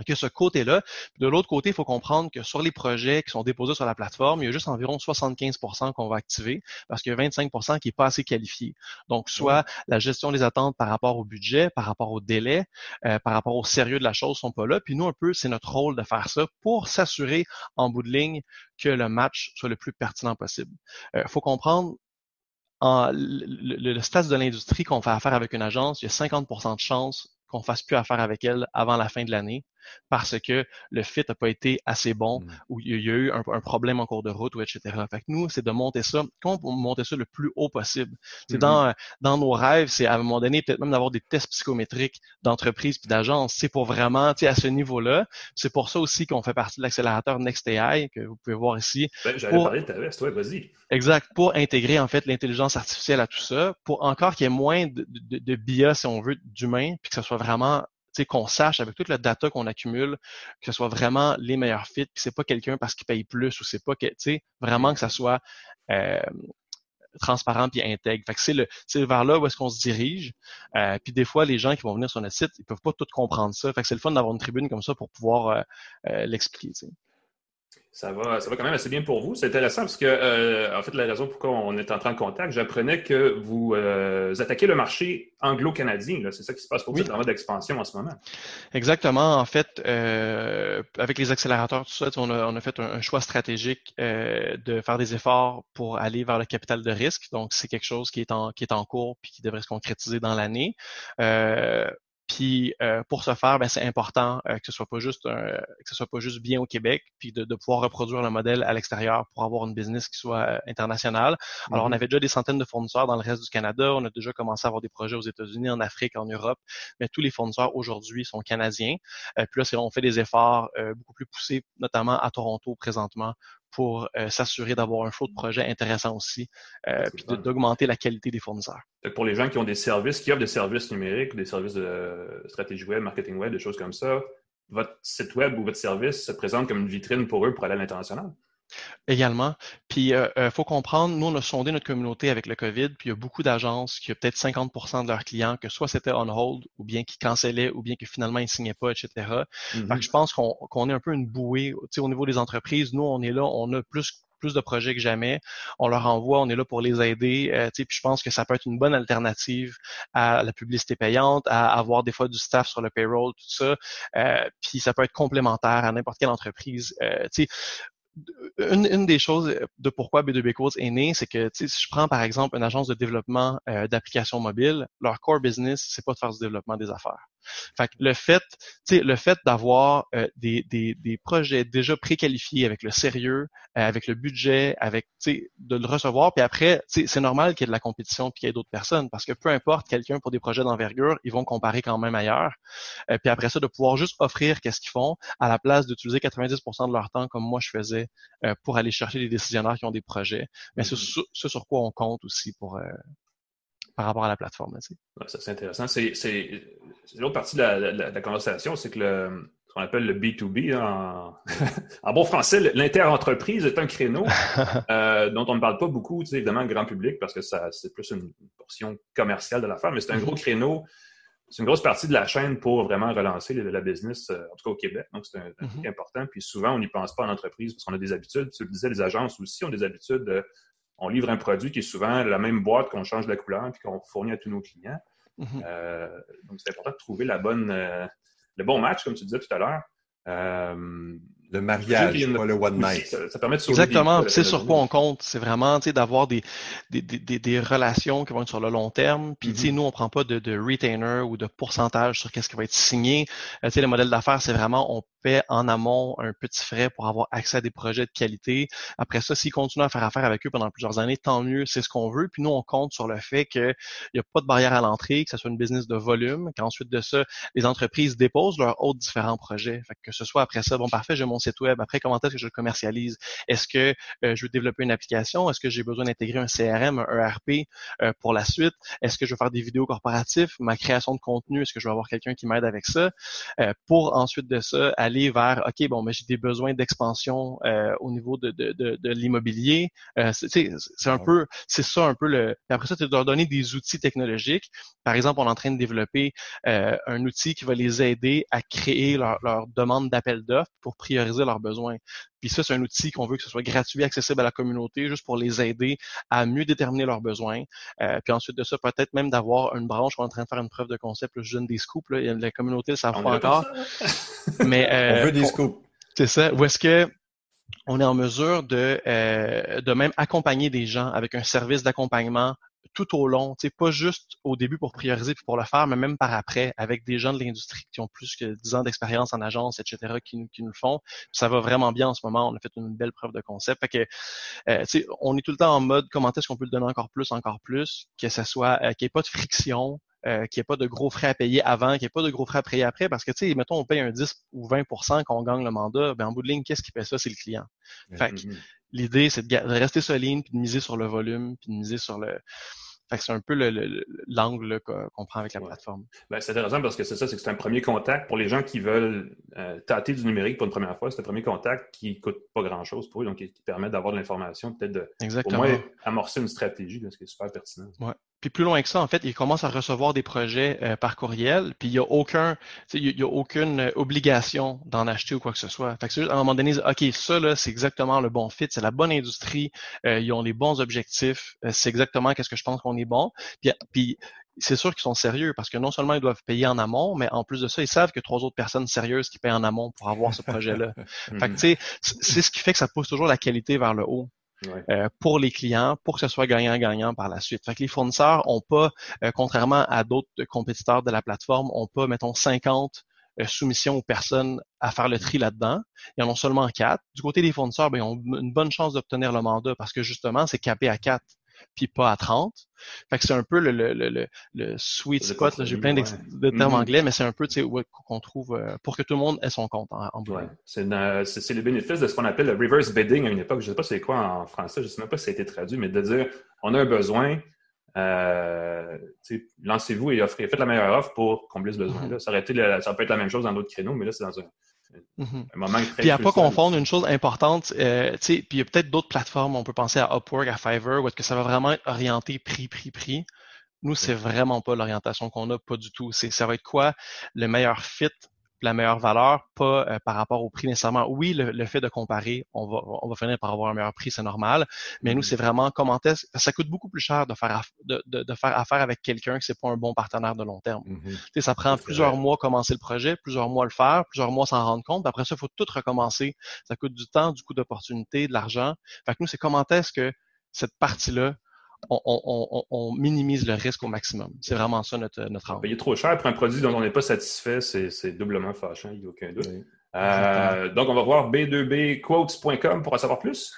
que ce côté-là. De l'autre côté, il faut comprendre que sur les projets qui sont déposés sur la plateforme, il y a juste environ 75% qu'on va activer parce qu'il y a 25 qui n'est pas assez qualifié. Donc, soit la gestion des attentes par rapport au budget, par rapport au délai, euh, par rapport au sérieux de la chose sont pas là. Puis nous, un peu, c'est notre rôle de faire ça pour s'assurer en bout de ligne que le match soit le plus pertinent possible. Il euh, faut comprendre le, le, stade de l'industrie qu'on fait affaire avec une agence, il y a 50% de chances qu'on fasse plus affaire avec elle avant la fin de l'année parce que le fit n'a pas été assez bon mm. ou il y a eu un, problème en cours de route ou etc. Fait que nous, c'est de monter ça, comment monter ça le plus haut possible. C'est mm-hmm. dans, dans nos rêves, c'est à un moment donné peut-être même d'avoir des tests psychométriques d'entreprise puis d'agence. C'est pour vraiment, tu sais, à ce niveau-là. C'est pour ça aussi qu'on fait partie de l'accélérateur NextAI que vous pouvez voir ici. Ben, J'allais parler de ta toi, vas-y. Exact. Pour intégrer en fait l'intelligence artificielle à tout ça, pour encore qu'il y ait moins de, de, de bias, si on veut, d'humains, puis que ce soit vraiment qu'on sache avec toute la data qu'on accumule que ce soit vraiment les meilleurs fits, puis c'est pas quelqu'un parce qu'il paye plus ou c'est pas que, tu sais, vraiment que ça soit euh, transparent puis intègre. Fait que c'est le c'est vers là où est-ce qu'on se dirige. Euh, puis des fois les gens qui vont venir sur notre site, ils peuvent pas tout comprendre ça. Fait que c'est le fun d'avoir une tribune comme ça pour pouvoir euh, euh l'expliquer. Ça va, ça va quand même assez bien pour vous. C'est intéressant parce que, euh, en fait, la raison pourquoi on est entré en contact, j'apprenais que vous, euh, attaquez le marché anglo-canadien. C'est ça qui se passe pour vous, cette d'expansion en ce moment. Exactement. En fait, euh, avec les accélérateurs, tout ça, on a, on a fait un, choix stratégique de faire des efforts pour aller vers le capital de risque. Donc, c'est quelque chose qui est en, qui est en cours puis qui devrait se concrétiser dans l'année. Puis euh, pour ce faire, ben, c'est important euh, que ce soit pas juste que ce soit pas juste bien au Québec, puis de, de pouvoir reproduire le modèle à l'extérieur pour avoir une business qui soit euh, internationale. Alors on mm-hmm. avait déjà des centaines de fournisseurs dans le reste du Canada, on a déjà commencé à avoir des projets aux États-Unis, en Afrique, en Europe, mais tous les fournisseurs aujourd'hui sont canadiens. puis là, on fait des efforts beaucoup plus poussés, notamment à Toronto présentement, pour euh, s'assurer d'avoir un flot de projets intéressant aussi, euh, puis d'augmenter la qualité des fournisseurs. Pour les gens qui ont des services, qui offrent des services numériques, des services de stratégie web, marketing web, des choses comme ça, votre site web ou votre service se présente comme une vitrine pour eux pour aller à l'international? Également. Puis, il euh, euh, faut comprendre, nous, on a sondé notre communauté avec le COVID, puis il y a beaucoup d'agences qui ont peut-être 50% de leurs clients que soit c'était on hold, ou bien qui cancellaient, ou bien que finalement ils signaient pas, etc. Mm-hmm. je pense qu'on est un peu une bouée. Tu sais, au niveau des entreprises, nous, on est là, on a plus plus de projets que jamais. On leur envoie, on est là pour les aider. Euh, puis je pense que ça peut être une bonne alternative à la publicité payante, à avoir des fois du staff sur le payroll, tout ça. Euh, puis ça peut être complémentaire à n'importe quelle entreprise. Euh, une, des choses de pourquoi B2B Codes est né, c'est que si je prends par exemple une agence de développement euh, d'applications mobiles, leur core business, c'est pas de faire du développement des affaires. Fait que le fait, le fait d'avoir euh, des, des, des, projets déjà préqualifiés avec le sérieux, euh, avec le budget, avec de le recevoir, puis après, c'est normal qu'il y ait de la compétition puis qu'il y ait d'autres personnes, parce que peu importe quelqu'un pour des projets d'envergure, ils vont comparer quand même ailleurs. Euh, puis après ça, de pouvoir juste offrir qu'est-ce qu'ils font à la place d'utiliser 90% de leur temps comme moi je faisais pour aller chercher des décisionnaires qui ont des projets. Mais c'est mm-hmm. ce sur quoi on compte aussi pour par rapport à la plateforme. ça, c'est intéressant. C'est l'autre partie de la, conversation, c'est que le, ce qu'on appelle le B2B, en, en bon français, l'interentreprise est un créneau euh, dont on ne parle pas beaucoup, évidemment, grand public, parce que ça c'est plus une portion commerciale de l'affaire, mais c'est un gros créneau. C'est une grosse partie de la chaîne pour vraiment relancer la business, euh, en tout cas au Québec. Donc, c'est un, truc mm-hmm. important. Puis souvent, on n'y pense pas en entreprise parce qu'on a des habitudes. Tu le disais, les agences aussi ont des habitudes de on livre un produit qui est souvent la même boîte qu'on change de couleur puis qu'on fournit à tous nos clients. Mm-hmm. Euh, donc, c'est important de trouver la bonne, euh, le bon match, comme tu disais tout à l'heure. Euh, le mariage, pas le one night. Ça, permet de Exactement. C'est sur quoi on compte. C'est vraiment d'avoir des des, des, des, relations qui vont être sur le long terme. Puis mm-hmm. nous, on prend pas de, de retainer ou de pourcentage sur qu'est-ce qui va être signé. Euh, le modèle d'affaires, c'est vraiment on en amont un petit frais pour avoir accès à des projets de qualité. Après ça, s'ils continuent à faire affaire avec eux pendant plusieurs années, tant mieux, c'est ce qu'on veut. Puis nous, on compte sur le fait qu'il n'y a pas de barrière à l'entrée, que ce soit une business de volume, qu'ensuite de ça, les entreprises déposent leurs autres différents projets. Que ce soit après ça, bon parfait, j'ai mon site web. Après, comment est-ce que je le commercialise? Est-ce que euh, je veux développer une application? Est-ce que j'ai besoin d'intégrer un CRM, un ERP euh, pour la suite? Est-ce que je veux faire des vidéos corporatifs? Ma création de contenu, est-ce que je vais avoir quelqu'un qui m'aide avec ça? Euh, pour ensuite de ça, aller vers, OK, bon, mais j'ai des besoins d'expansion au niveau de, de, de, de l'immobilier. c'est un peu, c'est ça un peu le. après ça, tu leur donner des outils technologiques. Par exemple, on est en train de développer un outil qui va les aider à créer leur, leur demande d'appel d'offres pour prioriser leurs besoins. Puis ça, c'est un outil qu'on veut que ce soit gratuit, accessible à la communauté, juste pour les aider à mieux déterminer leurs besoins. Euh, puis ensuite de ça, peut-être même d'avoir une branche, on est en train de faire une preuve de concept, je donne des scoops, là, la communauté ne savent pas encore. mais, euh, on veut des scoops. C'est ça. Où est-ce que on est en mesure de, euh, de même accompagner des gens avec un service d'accompagnement tout au long, tu pas juste au début pour prioriser puis pour le faire, mais même par après, avec des gens de l'industrie qui ont plus que 10 ans d'expérience en agence, etc., qui, nous, qui nous le font. ça va vraiment bien en ce moment. On a fait une belle preuve de concept. Fait que, euh, on est tout le temps en mode comment est-ce qu'on peut le donner encore plus, encore plus, que ça soit, euh, qu'il n'y ait pas de friction, euh, qu'il n'y ait pas de gros frais à payer avant, qu'il n'y ait pas de gros frais à payer après, parce que, tu sais, mettons, on paye un 10 ou 20% qu'on gagne le mandat, ben en bout de ligne, qu'est-ce qui fait ça? C'est le client. Fait que, mm-hmm. l'idée, c'est de, rester solide, puis de miser sur le volume, puis de miser sur le, fait que c'est un peu l'angle qu'on prend avec la plateforme. Ben, c'est intéressant parce que c'est ça, c'est que c'est un premier contact pour les gens qui veulent euh, tâter du numérique pour une première fois. C'est un premier contact qui coûte pas grand-chose pour eux, donc qui, permet d'avoir de l'information, peut-être de au moins amorcer une stratégie, ce qui est super pertinent. Ouais. Puis plus loin que ça, en fait, ils commencent à recevoir des projets euh, par courriel, puis il n'y a aucun, il y a aucune obligation d'en acheter ou quoi que ce soit. Fait que juste, à un moment donné, OK, ça, là, c'est exactement le bon fit, c'est la bonne industrie, euh, ils ont les bons objectifs, euh, c'est exactement qu'est-ce que je pense qu'on est bon. Puis, puis c'est sûr qu'ils sont sérieux parce que non seulement ils doivent payer en amont, mais en plus de ça, ils savent que trois autres personnes sérieuses qui payent en amont pour avoir ce projet-là. fait que, tu sais, c'est ce qui fait que ça pousse toujours la qualité vers le haut. Euh, pour les clients, pour que ce soit gagnant-gagnant par la suite. Fait que les fournisseurs ont pas, euh, contrairement à d'autres compétiteurs de la plateforme, ont pas, mettons, 50 euh, soumissions aux personnes à faire le tri là-dedans. Ils en ont seulement quatre. Du côté des fournisseurs, ben, ils ont une bonne chance d'obtenir le mandat parce que justement, c'est capé à quatre puis pas à 30. Fait que c'est un peu le, le, le, le sweet spot. J'ai plein de termes anglais, mais c'est un peu qu'on trouve euh, pour que tout le monde ait son compte en, en ouais. C'est le bénéfice de ce qu'on appelle le reverse bidding à une époque. Je ne sais pas c'est quoi en français, je ne sais même pas si ça a été traduit, mais de dire on a un besoin, euh, lancez-vous et offrez, faites la meilleure offre pour combler ce besoin-là. Mm-hmm. Ça, ça peut être la même chose dans d'autres créneaux, mais là, c'est dans un, Mhm. Puis à pas confondre une chose importante, euh, puis il y a peut-être d'autres plateformes, on peut penser à Upwork, à Fiverr, où est-ce que ça va vraiment être orienté prix, prix, prix. Nous, c'est vraiment pas l'orientation qu'on a, pas du tout. C'est ça va être quoi? Le meilleur fit? La meilleure valeur, pas euh, par rapport au prix nécessairement. Oui, le, fait de comparer, on va, on va finir par avoir un meilleur prix, c'est normal. Mais nous, mm-hmm. c'est vraiment comment est-ce ça coûte beaucoup plus cher de faire, de, de, faire affaire avec quelqu'un que c'est pas un bon partenaire de long terme. Mm-hmm. Ça prend plusieurs mois commencer le projet, plusieurs mois le faire, plusieurs mois s'en rendre compte. Après ça, il faut tout recommencer. Ça coûte du temps, du coût d'opportunité, de l'argent. Fait que nous, c'est comment est-ce que cette partie-là, on, minimise le risque au maximum. C'est vraiment ça notre, notre angle. Payer trop cher pour un produit dont on n'est pas satisfait, c'est doublement fâchant, il n'y a aucun doute. Euh, donc, on va voir b2bquotes.com pour en savoir plus.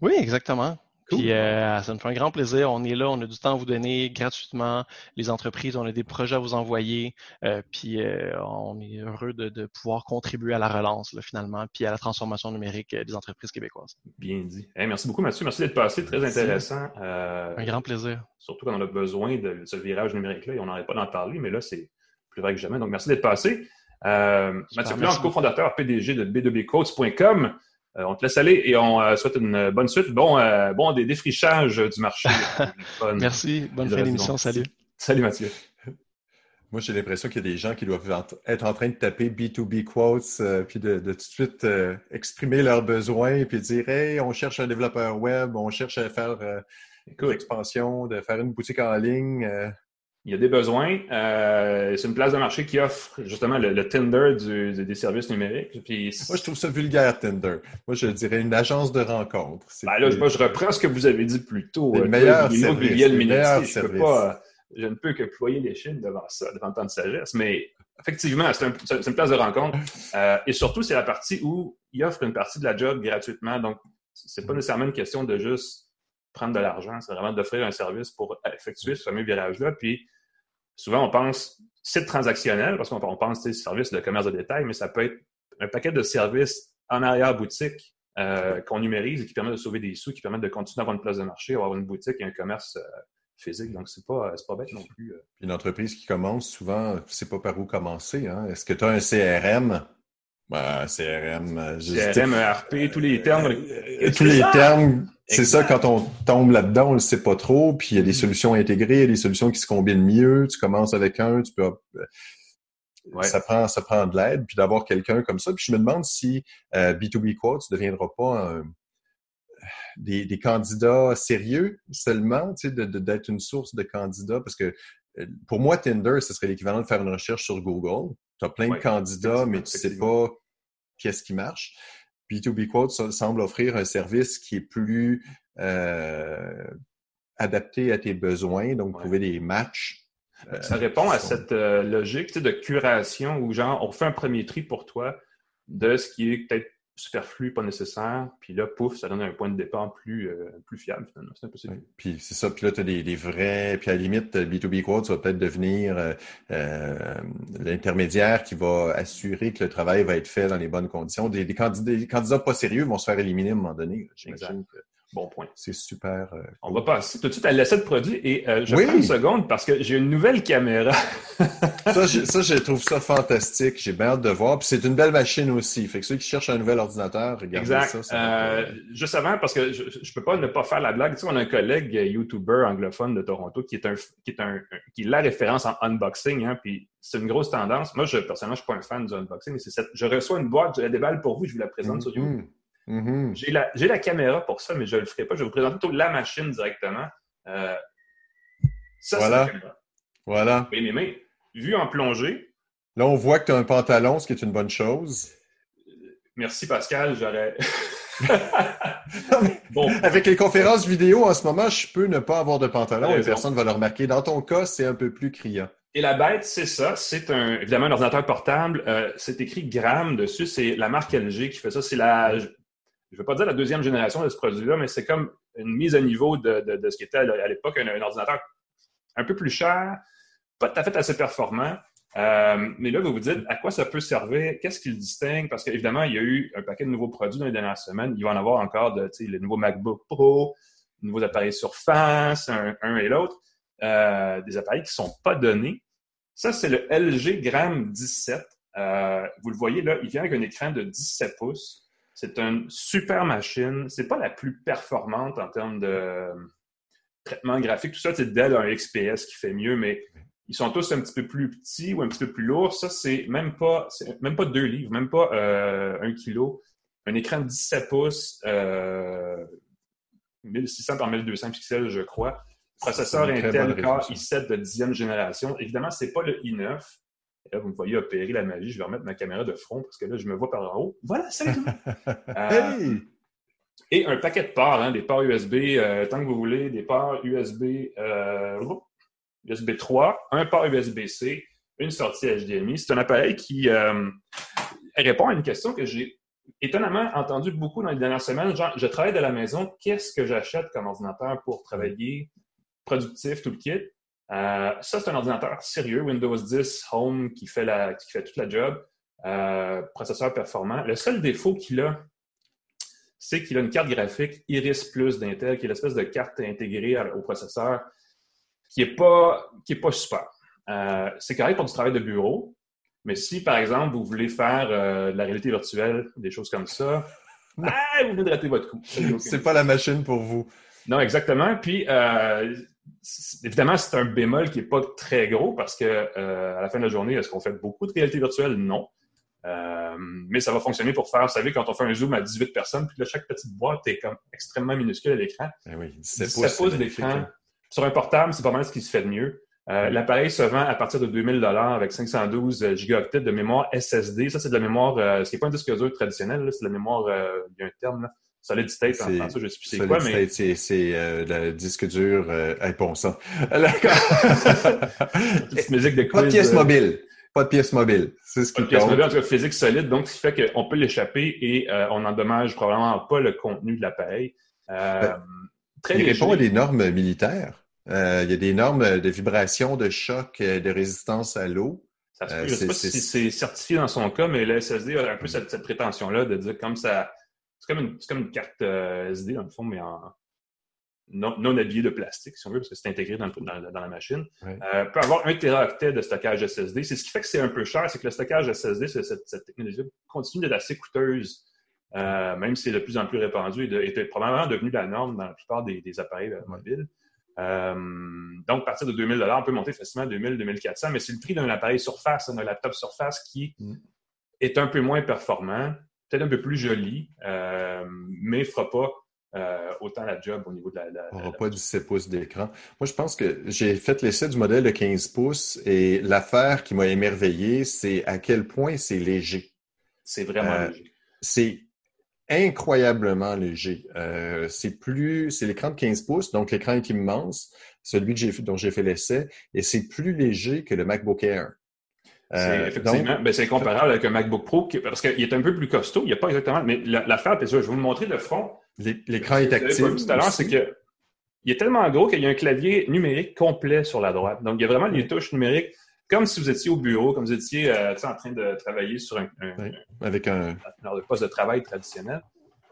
Oui, exactement. Puis euh, ça me fait un grand plaisir. On est là, on a du temps à vous donner gratuitement. Les entreprises, on a des projets à vous envoyer. Euh, puis euh, on est heureux de, pouvoir contribuer à la relance finalement, puis à la transformation numérique des entreprises québécoises. Bien dit. merci beaucoup, Mathieu. Merci d'être passé. Très intéressant. un grand plaisir. Surtout quand on a besoin de ce virage numérique-là. Et on n'arrête pas d'en parler, mais là, c'est plus vrai que jamais. Donc, merci d'être passé. Mathieu Blanc, cofondateur PDG de b2bcoats.com. Euh, on te laisse aller et on euh, souhaite une bonne suite. Bon, euh, bon des défrichages du marché. Merci. Bonne fin d'émission. Salut. Salut Mathieu. Moi, j'ai l'impression qu'il y a des gens qui doivent être en train de taper B2B quotes, puis de, tout de suite exprimer leurs besoins, puis dire Hey, on cherche un développeur web, on cherche à faire une expansion, de faire une boutique en ligne il y a des besoins. Euh, c'est une place de marché qui offre justement le, Tinder des services numériques. moi, je trouve ça vulgaire, Tinder. Moi, je dirais une agence de rencontre. Ben là, je reprends ce que vous avez dit plus tôt. Le meilleur service. je, pas, je ne peux que ployer les chines devant ça, devant tant de sagesse. Mais effectivement, c'est une place de rencontre. Euh, et surtout, c'est la partie où il offre une partie de la job gratuitement. Donc, c'est pas nécessairement une question de juste prendre de l'argent, c'est vraiment d'offrir un service pour effectuer ce fameux virage-là. Puis souvent, on pense site transactionnel, parce qu'on pense service de commerce de détail, mais ça peut être un paquet de services en arrière-boutique euh, qu'on numérise et qui permettent de sauver des sous, qui permettent de continuer à avoir une place de marché, avoir une boutique et un commerce euh, physique. Donc, c'est pas, pas bête non plus. Euh. Une entreprise qui commence, souvent, c'est pas par où commencer. Hein. Est-ce que tu as un CRM? Ben, CRM, CRM, ERP, tous les termes. tous les termes c'est ça, quand on tombe là-dedans, on ne sait pas trop, puis il y a des mm. solutions intégrées, il y a des solutions qui se combinent mieux. Tu commences avec un, tu peux. Euh, ça prend, ça prend de l'aide, puis d'avoir quelqu'un comme ça. Puis je me demande si B2B euh, Quotes ne deviendra pas des, candidats sérieux seulement, tu sais, d'être une source de candidats, parce que euh, pour moi, Tinder, ce serait l'équivalent de faire une recherche sur Google. Tu as plein de candidats, mais tu ne sais pas qu'est-ce qui marche. B2B Quote semble offrir un service qui est plus euh, adapté à tes besoins, donc trouver des matchs. ça répond à cette euh, logique de curation où, genre, on fait un premier tri pour toi de ce qui est peut-être superflu, pas nécessaire. Puis là, pouf, ça donne un point de départ plus, euh, plus fiable, finalement. C'est impossible. Puis c'est ça. Puis là, tu as des, vrais. Puis à la limite, B2B Quote, ça va peut-être devenir euh, euh, l'intermédiaire qui va assurer que le travail va être fait dans les bonnes conditions. Des, candidats, candidats, pas sérieux vont se faire éliminer à un moment donné. J'imagine que Bon point. C'est super. Euh, On va passer tout de suite à l'essai de produit et euh, je prends une seconde parce que j'ai une nouvelle caméra. ça, je, trouve ça fantastique. J'ai bien hâte de voir. Puis c'est une belle machine aussi. Fait que ceux qui cherchent un nouvel ordinateur, regardez ça. ça euh, juste avant, parce que je, ne peux pas ne pas faire la blague. Tu sais, on a un collègue YouTuber anglophone de Toronto qui est un qui est un qui est la référence en unboxing. Hein, puis c'est une grosse tendance. Moi, je, personnellement, je suis pas un fan du unboxing, mais c'est cette, je reçois une boîte, j'ai des balles pour vous, je vous la présente sur mm-hmm. Mm-hmm. J'ai la, caméra pour ça, mais je ne le ferai pas. Je vais vous présenter plutôt la machine directement. Euh, ça, voilà. c'est la Voilà. Oui, mais, mais, vu en plongée. Là, on voit que tu as un pantalon, ce qui est une bonne chose. Merci, Pascal. J'aurais. bon. Avec les conférences vidéo en ce moment, je peux ne pas avoir de pantalon et personne ne va le remarquer. Dans ton cas, c'est un peu plus criant. Et la bête, c'est ça. C'est un, évidemment un ordinateur portable. Euh, c'est écrit Gram dessus. C'est la marque LG qui fait ça. C'est la, je ne veux pas dire la deuxième génération de ce produit-là, mais c'est comme une mise à niveau de, ce qui était à l'époque un, ordinateur un peu plus cher, pas tout à fait assez performant. Euh, mais là, vous vous dites à quoi ça peut servir, qu'est-ce qui le distingue? Parce qu'évidemment, il y a eu un paquet de nouveaux produits dans les dernières semaines. Il va en avoir encore de, les nouveaux MacBook Pro, les nouveaux appareils Surface, un, un et l'autre, euh, des appareils qui ne sont pas donnés. Ça, c'est le LG Gram 17. Euh, vous le voyez là, il vient avec un écran de 17 pouces. C'est une super machine. C'est pas la plus performante en termes de euh, traitement graphique. Tout ça, c'est Dell un XPS qui fait mieux, mais ils sont tous un petit peu plus petits ou un petit peu plus lourds. Ça, c'est même pas, même pas deux livres, même pas euh, un kilo. Un écran de 17 pouces, 1600 euh, par 1200 pixels, je crois. Processeur Intel Core i7 de 10e génération. Évidemment, c'est pas le i9 là, vous me voyez opérer la magie. Je vais remettre ma caméra de front parce que là, je me vois par en haut. Voilà, c'est tout. Euh, et un paquet de ports, hein, des ports USB, euh, tant que vous voulez, des ports USB, USB 3, un port USB-C, une sortie HDMI. C'est un appareil qui répond à une question que j'ai étonnamment entendu beaucoup dans les dernières semaines. Genre, je travaille de la maison, qu'est-ce que j'achète comme ordinateur pour travailler? Productif, tout le kit? Euh, ça, c'est un ordinateur sérieux, Windows 10 Home, qui fait, la, qui fait toute la job, euh, processeur performant. Le seul défaut qu'il a, c'est qu'il a une carte graphique Iris Plus d'Intel, qui est l'espèce de carte intégrée au processeur, qui n'est pas, qui est pas super. Euh, c'est correct pour du travail de bureau, mais si, par exemple, vous voulez faire de la réalité virtuelle, des choses comme ça, ah, vous venez de rater votre coup. C'est pas la machine pour vous. Non, exactement. Puis, évidemment, c'est un bémol qui n'est pas très gros parce que euh, à la fin de la journée, est-ce qu'on fait beaucoup de réalité virtuelle? Non. Euh, mais ça va fonctionner pour faire, vous savez, quand on fait un zoom à 18 personnes, puis là, chaque petite boîte est comme extrêmement minuscule à l'écran. Ben oui, 17 pouces d'écran. Sur un portable, c'est pas mal ce qui se fait de mieux. Euh, l'appareil se vend à partir de 2000 avec 512 gigaoctets de mémoire SSD. Ça, c'est de la mémoire, ce qui n'est pas un disque dur traditionnel, c'est de la mémoire, il y a un terme, là, Solid State en français, je sais plus c'est quoi, mais... c'est, c'est euh, le disque dur euh, musique de Pas de pièce euh, mobile. Pas de pièce mobile. C'est ce qui Pas de pièce mobile, en tout cas physique solide, donc ce qui fait qu'on peut l'échapper et euh, on n'endommage probablement pas le contenu de l'appareil. Ben, très il répond à des normes militaires. il y a des normes de vibration, de choc, de résistance à l'eau. Je sais pas si c'est certifié dans son cas, mais le SSD a un peu cette, cette prétention-là de dire comme ça c'est comme, une, carte euh, SD, dans le fond, mais en non, habillé de plastique, si on veut, parce que c'est intégré dans, la machine. Euh, peut avoir un téraoctet de stockage SSD. C'est ce qui fait que c'est un peu cher, c'est que le stockage SSD, cette, cette technologie continue d'être assez coûteuse, euh, même si c'est de plus en plus répandu et est probablement devenu la norme dans la plupart des, appareils mobiles. donc, à partir de 2000 on peut monter facilement à 2000, 2400, mais c'est le prix d'un appareil surface, d'un laptop surface qui mm. est un peu moins performant peut-être un peu plus joli, euh, mais ne fera pas euh, autant la job au niveau de la. la On n'aura pas 17 pouces d'écran. Moi, je pense que j'ai fait l'essai du modèle de 15 pouces et l'affaire qui m'a émerveillé, c'est à quel point c'est léger. C'est vraiment euh, léger. C'est incroyablement léger. c'est plus, c'est l'écran de 15 pouces, donc l'écran est immense, celui que dont j'ai fait l'essai, et c'est plus léger que le MacBook Air. Euh, effectivement, ben, c'est comparable avec un MacBook Pro parce qu'il est un peu plus costaud. Il n'y a pas exactement. Mais l'affaire, la, je vais vous montrer le front. L'écran est actif. Tout à l'heure, c'est que il est tellement gros qu'il y a un clavier numérique complet sur la droite. Donc, il y a vraiment des touches numériques, comme si vous étiez au bureau, comme si vous étiez euh, en train de travailler sur un, avec un, poste de travail traditionnel.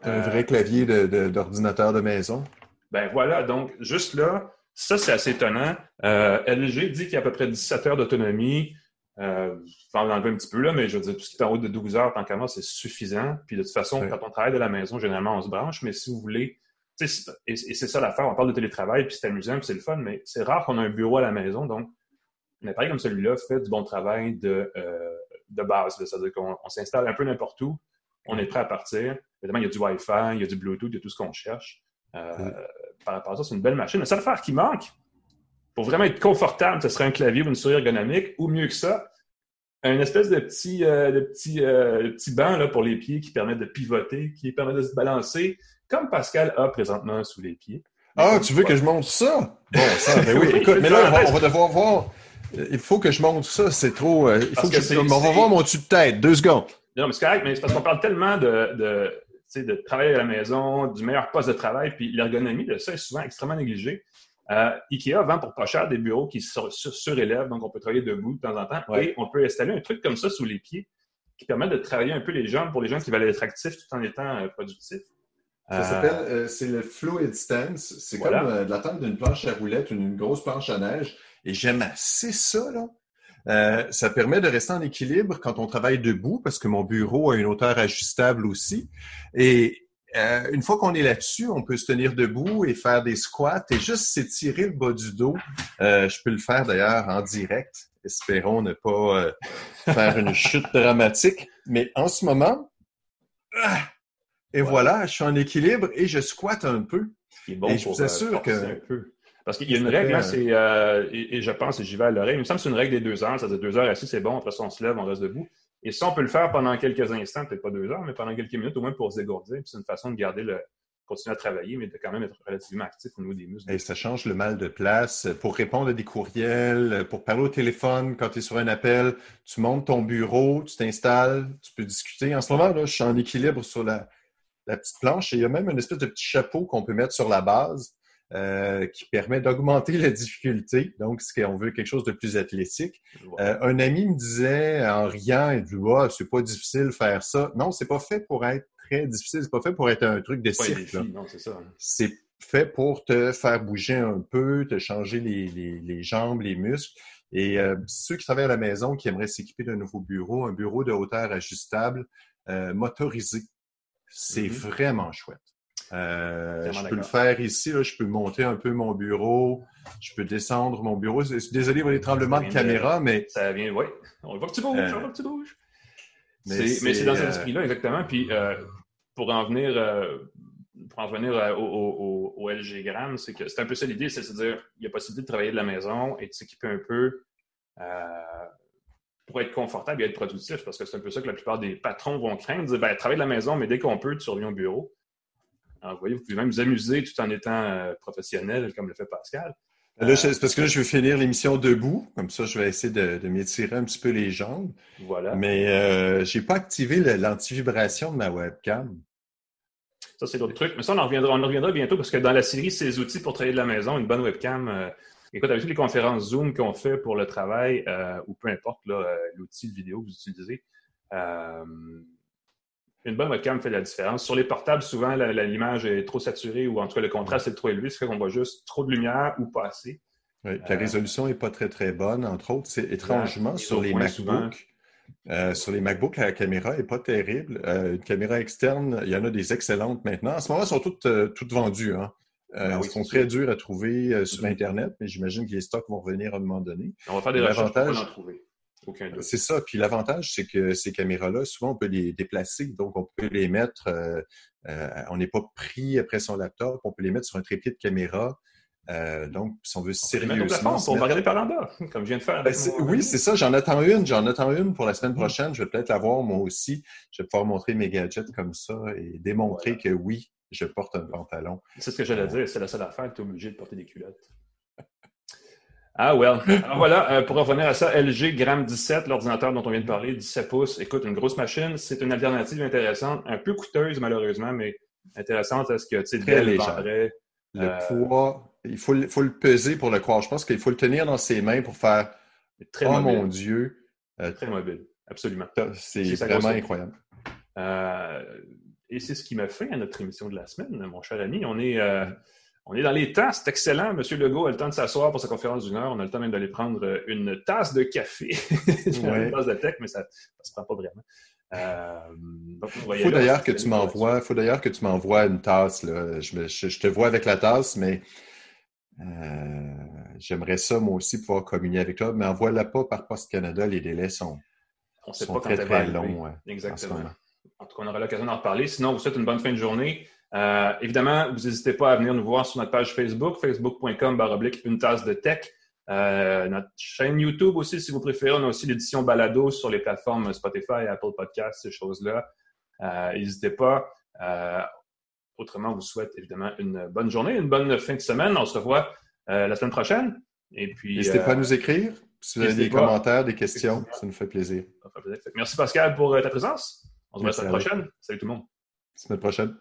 Un vrai clavier d'ordinateur de, de, maison. Ben voilà, donc juste là, ça c'est assez étonnant. Euh, LG dit qu'il y a à peu près 17 heures d'autonomie. Euh, je vais en enlever un petit peu là, mais je veux dire, tout ce qui est en haut de 12 heures, tant qu'à moi, c'est suffisant. Puis de toute façon, quand on travaille de la maison, généralement, on se branche, mais si vous voulez, et, et c'est ça l'affaire, on parle de télétravail, puis c'est amusant, puis c'est le fun, mais c'est rare qu'on ait un bureau à la maison, donc un appareil comme celui-là fait du bon travail de, euh, de base. C'est-à-dire qu'on s'installe un peu n'importe où, on est prêt à partir. Évidemment, il y a du Wi-Fi, il y a du Bluetooth, il y a tout ce qu'on cherche. Euh, par rapport à ça, c'est une belle machine. La seule affaire qui manque, pour vraiment être confortable, ce serait un clavier ou une souris ergonomique, ou mieux que ça, un espèce de petit, euh, de petit, euh, petit banc là, pour les pieds qui permet de pivoter, qui permet de se balancer, comme Pascal a présentement sous les pieds. Ah, tu veux que je monte ça? Bon, ça, ben oui. Écoute, mais là, on va, devoir voir. Il faut que je monte ça, c'est trop. Euh, il faut que, je... On va voir mon dessus de tête. Deux secondes. Non, mais c'est correct, mais c'est parce qu'on parle tellement de, de, de travailler à la maison, du meilleur poste de travail, puis l'ergonomie de ça est souvent extrêmement négligée. Euh, IKEA vend pour pas cher des bureaux qui surélèvent, donc on peut travailler debout de temps en temps. Et on peut installer un truc comme ça sous les pieds qui permet de travailler un peu les jambes pour les gens qui veulent être actifs tout en étant euh, productifs. Ça euh, s'appelle, c'est le Fluid Stance. C'est comme de la tente d'une planche à roulettes, une grosse planche à neige. Et j'aime assez ça, là. ça permet de rester en équilibre quand on travaille debout parce que mon bureau a une hauteur ajustable aussi. Et euh, une fois qu'on est là-dessus, on peut se tenir debout et faire des squats et juste s'étirer le bas du dos. Euh, je peux le faire d'ailleurs en direct. Espérons ne pas euh, faire une chute dramatique. Mais en ce moment, ah, et voilà, je suis en équilibre et je squatte un peu. Bon et je vous assure que... Parce qu'il y a une règle, hein, c'est, et, je pense, et j'y vais à l'oreille, il me semble que c'est une règle des deux heures. Ça veut dire deux heures assis, c'est bon. Après ça, on se lève, on reste debout. Et ça, on peut le faire pendant quelques instants, peut-être pas deux heures, mais pendant quelques minutes au moins pour se dégourdir. C'est une façon de garder le, continuer à travailler, mais de quand même être relativement actif au niveau des muscles. Et ça change le mal de place. Pour répondre à des courriels, pour parler au téléphone quand tu es sur un appel, tu montes ton bureau, tu t'installes, tu peux discuter. En ce moment, là, je suis en équilibre sur la, la petite planche et il y a même une espèce de petit chapeau qu'on peut mettre sur la base euh, qui permet d'augmenter la difficulté. Donc, si on veut quelque chose de plus athlétique. Euh, un ami me disait en riant, il dit ah, c'est pas difficile de faire ça. Non, c'est pas fait pour être très difficile, c'est pas fait pour être un truc de cirque. C'est fait pour te faire bouger un peu, te changer les, les, jambes, les muscles. Et euh, ceux qui travaillent à la maison, qui aimeraient s'équiper d'un nouveau bureau, un bureau de hauteur ajustable, motorisé, c'est mm-hmm. vraiment chouette. Euh, je peux le faire ici, je peux monter un peu mon bureau, je peux descendre mon bureau. Désolé pour les tremblements de caméra, mais. Ça vient, oui. On voit que tu bouges, on voit que tu bouges. Mais c'est dans cet euh, esprit-là, exactement. Puis euh, pour en venir, pour en venir au, au, LG Gram, c'est que c'est un peu ça l'idée, c'est de dire il y a possibilité de travailler de la maison et de s'équiper un peu pour être confortable et être productif, parce que c'est un peu ça que la plupart des patrons vont craindre. Dire, ben, travailler de la maison, mais dès qu'on peut, tu reviens au bureau. Alors, vous voyez, vous pouvez même vous amuser tout en étant euh, professionnel, comme le fait Pascal. Là, parce que là, je veux finir l'émission debout. Comme ça, je vais essayer de, m'étirer un petit peu les jambes. Voilà. Mais euh, je n'ai pas activé l'antivibration de ma webcam. Ça, c'est d'autres trucs. Mais ça, on en, reviendra, on en reviendra bientôt parce que dans la série Ces outils pour travailler de la maison, une bonne webcam. Euh, écoute, avec toutes les conférences Zoom qu'on fait pour le travail, ou peu importe l'outil de vidéo que vous utilisez, une bonne webcam fait la différence. Sur les portables, souvent, l'image est trop saturée ou en tout cas le contraste est trop élevé, ce fait qu'on voit juste trop de lumière ou pas assez. Oui, la euh, résolution n'est pas très, très bonne. Entre autres, c'est étrangement sur les MacBooks. Euh, sur les MacBooks, la caméra n'est pas terrible. Euh, une caméra externe, il y en a des excellentes maintenant. En ce moment, elles sont toutes, toutes vendues. Hein. Ben elles sont très dures à trouver sur mm-hmm. Internet, mais j'imagine que les stocks vont revenir à un moment donné. On va faire des recherches pour en trouver. C'est ça. Puis l'avantage, c'est que ces caméras-là, souvent, on peut les déplacer. Donc, on peut les mettre, euh, euh, on n'est pas pris après son laptop, on peut les mettre sur un trépied de caméra. Euh, donc, si on veut sérieusement. On va regarder par en bas, comme je viens de faire. Ben, oui, c'est ça. J'en attends une. J'en attends une pour la semaine mm. prochaine. Je vais peut-être la voir moi aussi. Je vais pouvoir montrer mes gadgets comme ça et démontrer que oui, je porte un pantalon. C'est ce que j'allais dire. C'est la seule affaire. Tu es obligé de porter des culottes. Ah, well. Alors voilà, euh, pour revenir à ça, LG Gram 17, l'ordinateur dont on vient de parler, 17 pouces. Écoute, une grosse machine. C'est une alternative intéressante, un peu coûteuse malheureusement, mais intéressante parce que, tu sais, Très léger. Le euh, poids, il faut, faut, le peser pour le croire. Je pense qu'il faut le tenir dans ses mains pour faire très Oh mon Dieu! Euh, très mobile, absolument. C'est vraiment incroyable. et c'est ce qui m'a fait à notre émission de la semaine, mon cher ami. On est on est dans les temps, c'est excellent. Monsieur Legault a le temps de s'asseoir pour sa conférence d'une heure. On a le temps même d'aller prendre euh, une tasse de café. une tasse de tech, mais ça ne se prend pas vraiment. Euh, il faut d'ailleurs que tu m'envoies, faut d'ailleurs que tu m'envoies une tasse. Je, te vois avec la tasse, mais euh, j'aimerais ça moi aussi pouvoir communier avec toi. Mais envoie-la pas par Post Canada. Les délais sont, on sait pas très très longs. Exactement. En, en tout cas, on aura l'occasion d'en reparler. Sinon, on vous souhaite une bonne fin de journée. Euh, évidemment, vous n'hésitez pas à venir nous voir sur notre page Facebook, facebook.com baroblique une tasse de tech. Euh, notre chaîne YouTube aussi, si vous préférez. On a aussi l'édition balado sur les plateformes Spotify, Apple Podcasts, ces choses-là. Euh, n'hésitez pas. autrement, on vous souhaite évidemment une bonne journée, une bonne fin de semaine. On se revoit la semaine prochaine. Et puis, N'hésitez pas à nous écrire. Si vous avez des commentaires, des questions, ça nous fait plaisir. Merci Pascal pour ta présence. On se voit la semaine prochaine. Salut tout le monde. Semaine prochaine.